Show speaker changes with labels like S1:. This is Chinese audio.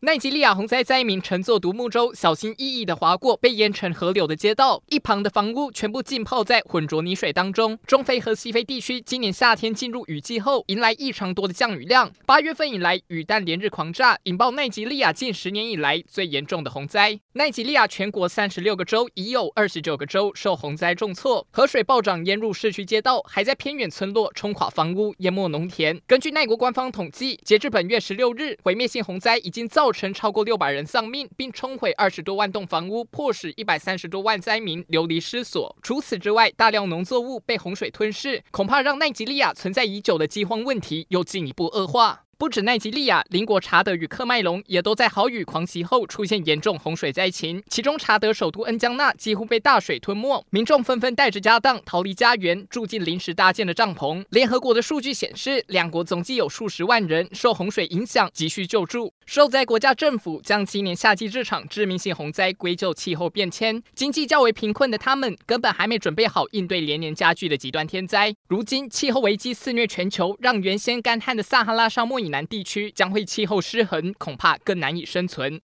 S1: 奈及利亚洪灾灾民乘坐独木舟，小心翼翼地划过被淹成河流的街道，一旁的房屋全部浸泡在浑浊泥水当中。中非和西非地区今年夏天进入雨季后，迎来异常多的降雨量。八月份以来，雨弹连日狂炸，引爆奈及利亚近十年以来最严重的洪灾。奈及利亚全国三十六个州已有二十九个州受洪灾重挫，河水暴涨淹入市区街道，还在偏远村落冲垮房屋、淹没农田。根据奈国官方统计，截至本月十六日，毁灭性洪灾已经造。造成超过六百人丧命，并冲毁二十多万栋房屋，迫使一百三十多万灾民流离失所。除此之外，大量农作物被洪水吞噬，恐怕让奈及利亚存在已久的饥荒问题又进一步恶化。不止奈及利亚，邻国查德与喀麦隆也都在豪雨狂袭后出现严重洪水灾情。其中，查德首都恩江纳几乎被大水吞没，民众纷纷带着家当逃离家园，住进临时搭建的帐篷。联合国的数据显示，两国总计有数十万人受洪水影响，急需救助。受灾国家政府将今年夏季这场致命性洪灾归咎气候变迁，经济较为贫困的他们根本还没准备好应对连年加剧的极端天灾。如今，气候危机肆虐全球，让原先干旱的撒哈拉沙漠南地区将会气候失衡，恐怕更难以生存。